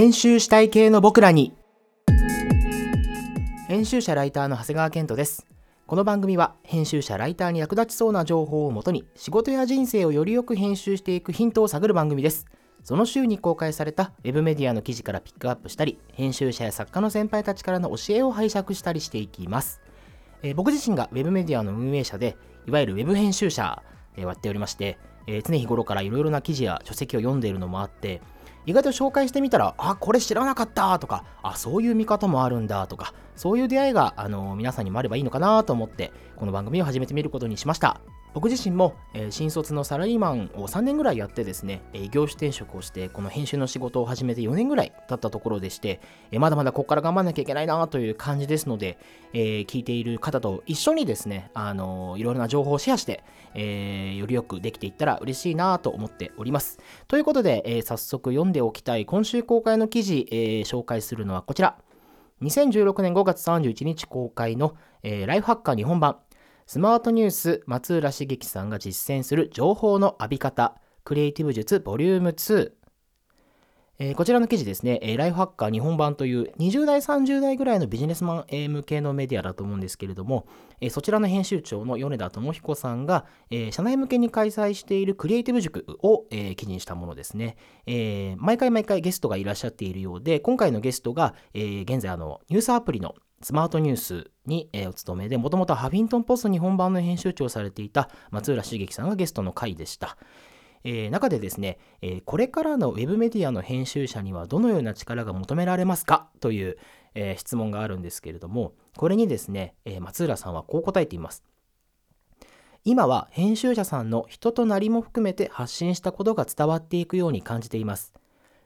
編集したい系の僕らに。編集者ライターの長谷川健人です。この番組は編集者ライターに役立ちそうな情報をもとに仕事や人生をよりよく編集していくヒントを探る番組です。その週に公開された web メディアの記事からピックアップしたり編集者や作家の先輩たちからの教えを拝借したりしていきます、えー、僕自身が web メディアの運営者でいわゆる web 編集者、えー、やっておりましてえー、常日頃からいろいろな記事や書籍を読んでいるのもあって意外と紹介してみたらあこれ知らなかったとかあそういう見方もあるんだとかそういう出会いが、あの皆さんにもあればいいのかなと思ってこの番組を始めてみることにしました。僕自身も、えー、新卒のサラリーマンを3年ぐらいやってですね、えー、業種転職をしてこの編集の仕事を始めて4年ぐらい経ったところでして、えー、まだまだここから頑張らなきゃいけないなという感じですので、え聞いている方と一緒にですね、あのいろいろな情報をシェアして、えよりよくできていったら嬉しいなと思っております。ということで、え早速読んでおきたい今週公開の記事、え紹介するのはこちら。2016年5月31日公開の、えライフハッカー日本版スマートニュース松浦茂樹さんが実践する情報の浴び方クリエイティブ術ボリューム2え、こちらの記事ですね、え、ライフハッカー日本版という20代、30代ぐらいのビジネスマン、え、向けのメディアだと思うんですけれども、え、そちらの編集長の米田智彦さんが、え、社内向けに開催しているクリエイティブ塾を、え、記事にしたものですね、え。毎回毎回ゲストがいらっしゃっているようで、今回のゲストが、え、現在あのニュースアプリのスマートニュースに、えお勤めで、もともとハフィントンポスト日本版の編集長をされていた松浦茂樹さんがゲストの回でした。えー、中でですね、えー、これからのウェブメディアの編集者にはどのような力が求められますか？という、えー、質問があるんですけれども、これにですね、え松浦さんはこう答えています。今は編集者さんの人となりも含めて発信したことが伝わっていくように感じています。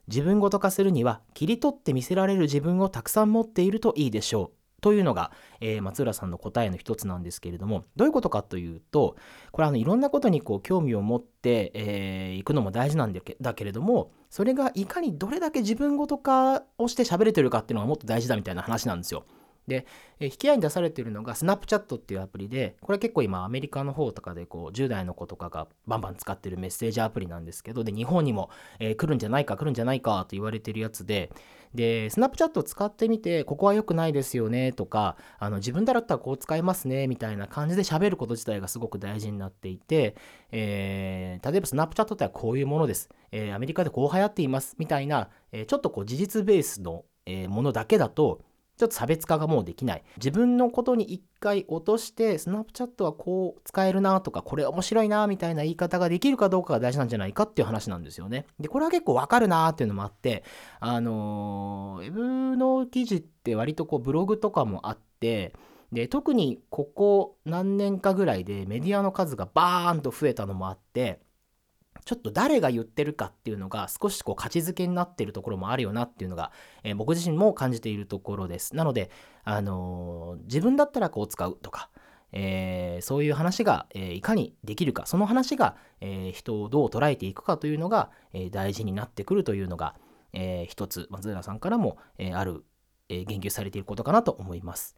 自分ごと化するには切り取って見せられる自分をたくさん持っているといいでしょう。というのが、えー、松浦さんの答えの一つなんですけれども、どういうことかというと、これあのいろんなことにこう興味を持ってい、えー、くのも大事なんだけれども、それがいかにどれだけ自分ごと化をして喋れてるかっていうのがもっと大事だみたいな話なんですよ。で、え引き合いに出されているのがスナップチャットっていうアプリで、これ結構今アメリカの方とかでこう10代の子とかがバンバン使ってるメッセージアプリなんですけど、で、日本にも、えー、来るんじゃないか来るんじゃないかと言われてるやつで、で、スナップチャットを使ってみて、ここは良くないですよねとか、あの自分だったらこう使いますねみたいな感じで喋ること自体がすごく大事になっていて、えー、例えばスナップチャットってはこういうものです。えー、アメリカでこう流行っていますみたいな、えちょっとこう事実ベースの、えものだけだと、ちょっと差別化がもうできない。自分のことに一回落として、スナップチャットはこう使えるなとか、これ面白いなみたいな言い方ができるかどうかが大事なんじゃないかっていう話なんですよね。で、これは結構わかるなっていうのもあって、あのー、ウェブの記事って割とこうブログとかもあって、で、特にここ何年かぐらいでメディアの数がバーンと増えたのもあって、ちょっと誰が言ってるかっていうのが少しこう価値づけになってるところもあるよなっていうのが、えー、僕自身も感じているところです。なので、あのー、自分だったらこう使うとか、えー、そういう話が、えいかにできるか、その話が、え人をどう捉えていくかというのが、え大事になってくるというのが、え一つ松浦さんからも、えある、え言及されていることかなと思います。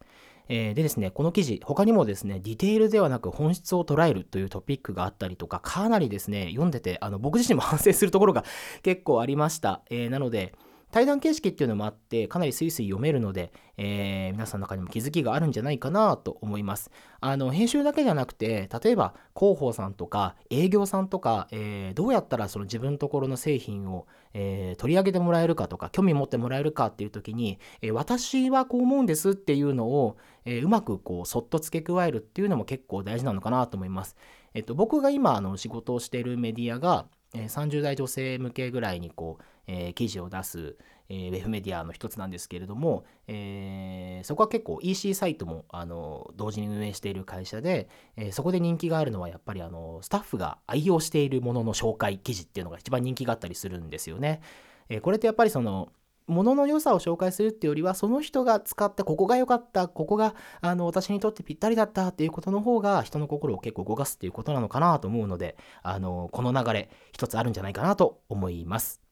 え、でですね、この記事、他にもですね、ディテールではなく本質を捉えるというトピックがあったりとか、かなりですね、読んでて、あの僕自身も反省するところが結構ありました。え、なので、対談形式っていうのもあって、かなりスイスイ読めるので、えー、皆さんの中にも気づきがあるんじゃないかなと思います。あの、編集だけじゃなくて、例えば広報さんとか営業さんとか、えー、どうやったらその自分のところの製品を、えー、取り上げてもらえるかとか、興味持ってもらえるかっていう時に、え私はこう思うんですっていうのを、えうまくこう、そっと付け加えるっていうのも結構大事なのかなと思います。えっと、僕が今、あの、仕事をしているメディアが、え30代女性向けぐらいにこう、えー、記事を出す、えー、ウェブメディアの一つなんですけれども、えー、そこは結構 EC サイトもあの同時に運営している会社で、えそこで人気があるのはやっぱりあのスタッフが愛用しているものの紹介記事っていうのが一番人気があったりするんですよね。えこれってやっぱりそのものの良さを紹介するっていうよりは、その人が使ったここが良かった、ここがあの私にとってぴったりだったっていうことの方が人の心を結構動かすっていうことなのかなと思うので、あのこの流れ一つあるんじゃないかなと思います。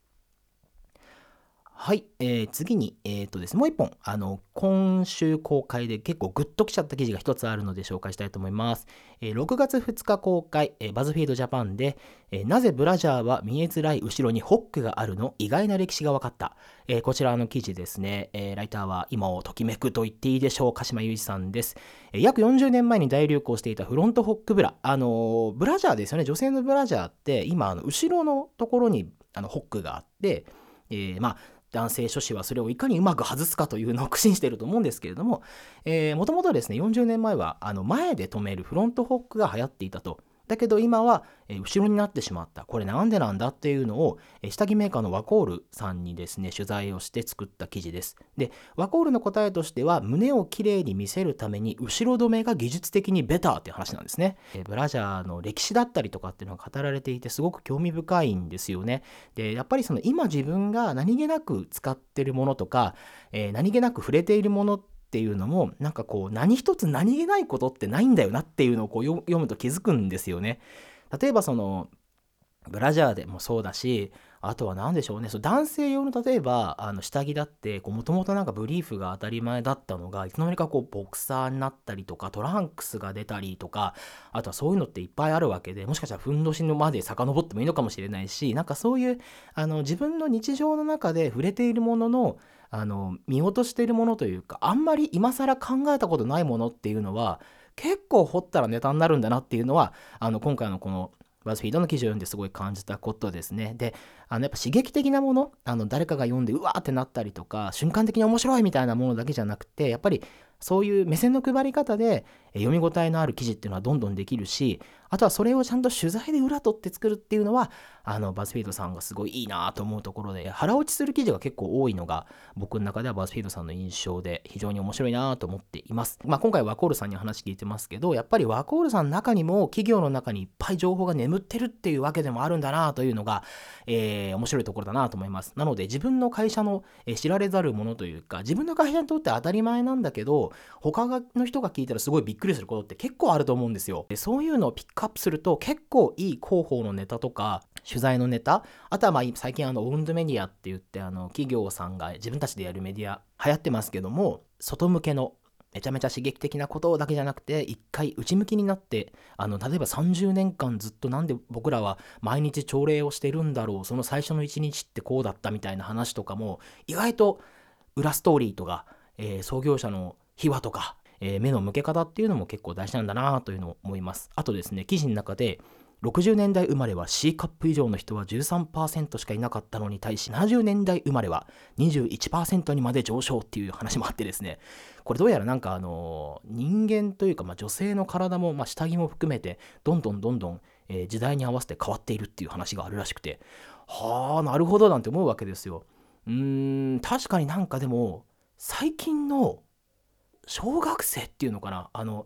はい、えー、次に、えーとですね、もう一本、あの、今週公開で結構グッときちゃった記事が一つあるので紹介したいと思います。えー、6月2日公開、えー、バズフィードジャパンで、えー、なぜブラジャーは見えづらい後ろにホックがあるの？意外な歴史が分かった。えー、こちらの記事ですね、えー、ライターは今をときめくと言っていいでしょう、鹿島雄二さんです。えー、約40年前に大流行していたフロントホックブラ。あのー、ブラジャーですよね、女性のブラジャーって今、あの後ろのところにあのホックがあって、えー、まあ、男性諸子はそれをいかにうまく外すかというのを苦心していると思うんですけれども、もともとですね、40年前はあの前で止めるフロントホックが流行っていたと。だけど今は、え後ろになってしまった。これなんでなんだっていうのを、え下着メーカーのワコールさんにですね、取材をして作った記事です。で、ワコールの答えとしては、胸をきれいに見せるために、後ろ止めが技術的にベターっていう話なんですね。えブラジャーの歴史だったりとかっていうのが語られていて、すごく興味深いんですよね。で、やっぱりその今自分が何気なく使ってるものとか、えー、何気なく触れているものってっていうのもなんかこう何一つ何気ないことってないんだよなっていうのをこう読むと気づくんですよね。例えばそのブラジャーでもそうだしあとは何でしょうね。そう男性用の例えばあの下着だってもともとなんかブリーフが当たり前だったのがいつの間にかこうボクサーになったりとかトランクスが出たりとかあとはそういうのっていっぱいあるわけでもしかしたらふんどしのまで遡ってもいいのかもしれないしなんかそういうあの自分の日常の中で触れているもののあの見落としているものというかあんまり今更考えたことないものっていうのは結構掘ったらネタになるんだなっていうのはあの今回のこのバズフィードの記事を読んですごい感じたことですね。で、あのやっぱ刺激的なもの、あの誰かが読んでうわーってなったりとか、瞬間的に面白いみたいなものだけじゃなくて、やっぱりそういう目線の配り方で読み応えのある記事っていうのはどんどんできるし、あとはそれをちゃんと取材で裏取って作るっていうのは、あの、バズフィードさんがすごいいいなと思うところで、腹落ちする記事が結構多いのが、僕の中ではバズフィードさんの印象で非常に面白いなと思っています。まあ、今回ワコールさんに話聞いてますけど、やっぱりワコールさんの中にも企業の中にいっぱい情報が眠ってるっていうわけでもあるんだなというのが、えー、面白いところだなと思います。なので、自分の会社の、え知られざるものというか、自分の会社にとって当たり前なんだけど、他の人が聞いたらすごいびっくりすることって結構あると思うんですよ。でそういうのをピックアップすると結構いい広報のネタとか取材のネタあとはまあ最近あのオウンドメディアって言ってあの企業さんが自分たちでやるメディア流行ってますけども外向けのめちゃめちゃ刺激的なことだけじゃなくて一回内向きになってあの例えば30年間ずっとなんで僕らは毎日朝礼をしてるんだろうその最初の1日ってこうだったみたいな話とかも意外と裏ストーリーとか、えー、創業者の秘話とかえー、目の向け方っていうのも結構大事なんだなというのを思います。あとですね、記事の中で、60年代生まれは C カップ以上の人は13%しかいなかったのに対し70年代生まれは21%にまで上昇っていう話もあってですね。これどうやらなんかあの人間というかま女性の体もま下着も含めてどんどんどんどん、時代に合わせて変わっているっていう話があるらしくて。はあなるほどなんて思うわけですよ。うーん確かになんかでも最近の小学生っていうのかな。あの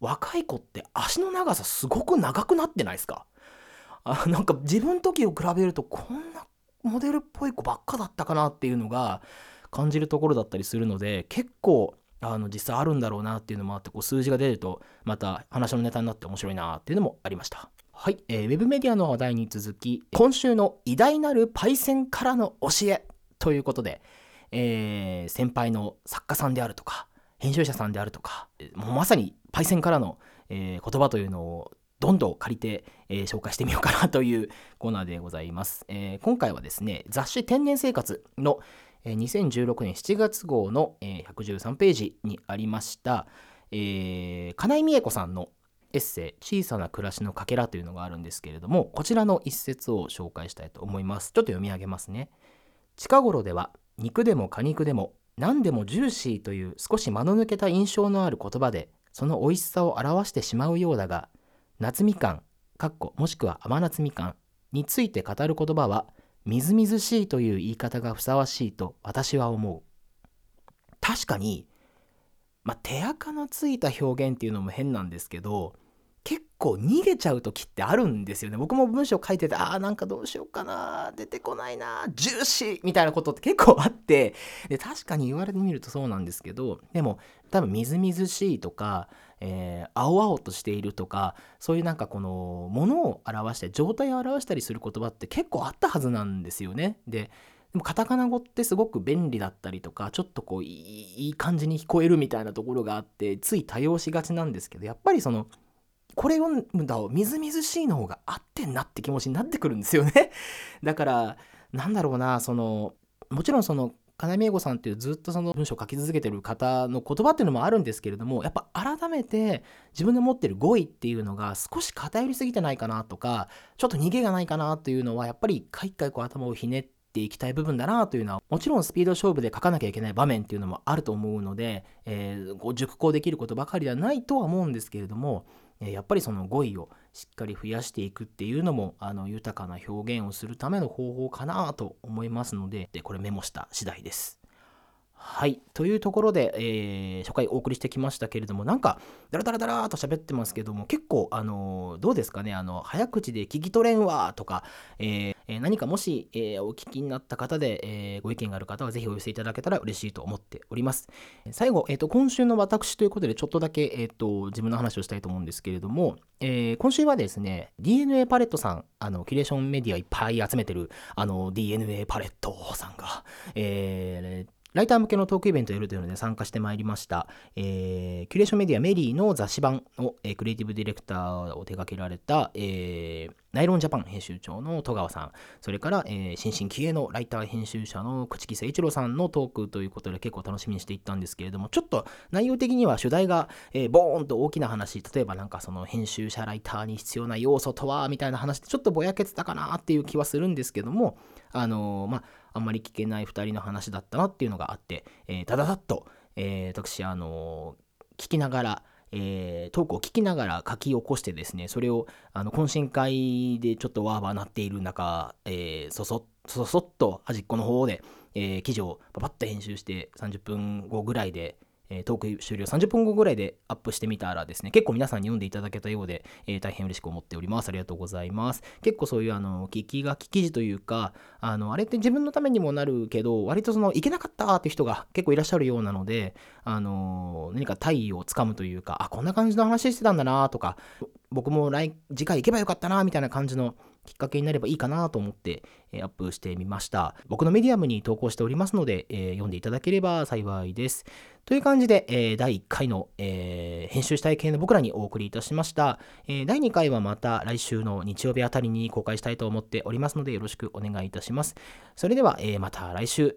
若い子って足の長さすごく長くなってないですか？あ なんか自分時を比べるとこんなモデルっぽい子ばっかだったかなっていうのが感じるところだったりするので結構あの実際あるんだろうなっていうのもあってこう数字が出るとまた話のネタになって面白いなっていうのもありました。はい、えー、ウェブメディアの話題に続き今週の偉大なるパイセンからの教えということで、えー、先輩の作家さんであるとか編集者さんであるとかもうまさにパイセンからの、えー、言葉というのをどんどん借りて、えー、紹介してみようかなという コーナーでございます。えー、今回はですね、雑誌天然生活の、えー、2016年7月号の、えー、113ページにありました、えー、金井美恵子さんのエッセイ「小さな暮らしのかけら」というのがあるんですけれども、こちらの一節を紹介したいと思います。ちょっと読み上げますね。近頃では肉でも果肉でも何でもジューシーという少し間の抜けた印象のある言葉でその美味しさを表してしまうようだが夏みかんかっこもしくは甘夏みかんについて語る言葉はみずみずしいという言い方がふさわしいと私は思う。確かにまあ手垢のついた表現っていうのも変なんですけど結構逃げちゃう時ってあるんですよね。僕も文章書いてて、ああ、なんかどうしようかな、出てこないな、ジューシーみたいなことって結構あって、で確かに言われてみるとそうなんですけど、でも多分みずみずしいとか、えー、青々としているとか、そういうなんかこの、ものを表して、状態を表したりする言葉って結構あったはずなんですよね。で、でもカタカナ語ってすごく便利だったりとかちょっとこういい感じに聞こえるみたいなところがあってつい多用しがちなんですけどやっぱりそのこれ読むだみずみずしいの方が合ってんなって気持ちになってくるんですよね。だからなんだろうなそのもちろんその金見英語さんっていうずっとその文章を書き続けてる方の言葉っていうのもあるんですけれどもやっぱ改めて自分の持ってる語彙っていうのが少し偏りすぎてないかなとかちょっと逃げがないかなというのはやっぱり一回一回こう頭をひねってていきたい部分だなというのはもちろんスピード勝負で書かなきゃいけない場面っていうのもあると思うので、えー、熟考できることばかりではないとは思うんですけれどもやっぱりその語彙をしっかり増やしていくっていうのもあの豊かな表現をするための方法かなと思いますのででこれメモした次第です。はい。というところで、えー、初回お送りしてきましたけれども、なんか、ダラダラダラーと喋ってますけども、結構、あのー、どうですかね、あの、早口で聞き取れんわとか、えー、何かもし、えお聞きになった方で、えご意見がある方は、ぜひお寄せいただけたら嬉しいと思っております。最後、えっ、と、今週の私ということで、ちょっとだけ、えっ、と、自分の話をしたいと思うんですけれども、え今週はですね、DNA パレットさん、あの、キュレーションメディアいっぱい集めてる、あの、 DeNA パレットさんが、えー、ライター向けのトークイベントをやるというので参加してまいりました。えー、キュレーションメディアメリーの雑誌版の、えー、クリエイティブディレクターを手掛けられた、えー、ナイロンジャパン編集長の戸川さん、それから、えー、新進気鋭のライター編集者の朽木誠一郎さんのトークということで結構楽しみにしていったんですけれども、ちょっと内容的には主題が、えー、ボーンと大きな話、例えばなんかその編集者ライターに必要な要素とは、みたいな話でちょっとぼやけてたかなっていう気はするんですけども、あのー、まあ、あんまり聞けない2人の話だったなっていうのがあって、えー、ただだっと、えー、私、あの、聞きながら、えー、トークを聞きながら書き起こしてですね、それをあの懇親会でちょっとわーわーなっている中、えー、そそそそっと端っこの方で、えー、記事をパパッと編集して30分後ぐらいで、えトーク終了30分後ぐらいでアップしてみたらですね、結構皆さんに読んでいただけたようで、えー、大変嬉しく思っております。ありがとうございます。結構そういうあの、聞き書き記事というか、あの、あれって自分のためにもなるけど、割とその、いけなかったっていう人が結構いらっしゃるようなので、あの、何か体位をつかむというか、あ、こんな感じの話してたんだなとか、僕も来次回行けばよかったなみたいな感じのきっかけになればいいかなと思って、えアップしてみました。僕のメディアムに投稿しておりますので、えー、読んでいただければ幸いです。という感じで、えー、第1回の、えー、編集したい系の僕らにお送りいたしました、え第2回はまた来週の日曜日あたりに公開したいと思っておりますので、よろしくお願いいたします。それでは、えまた来週、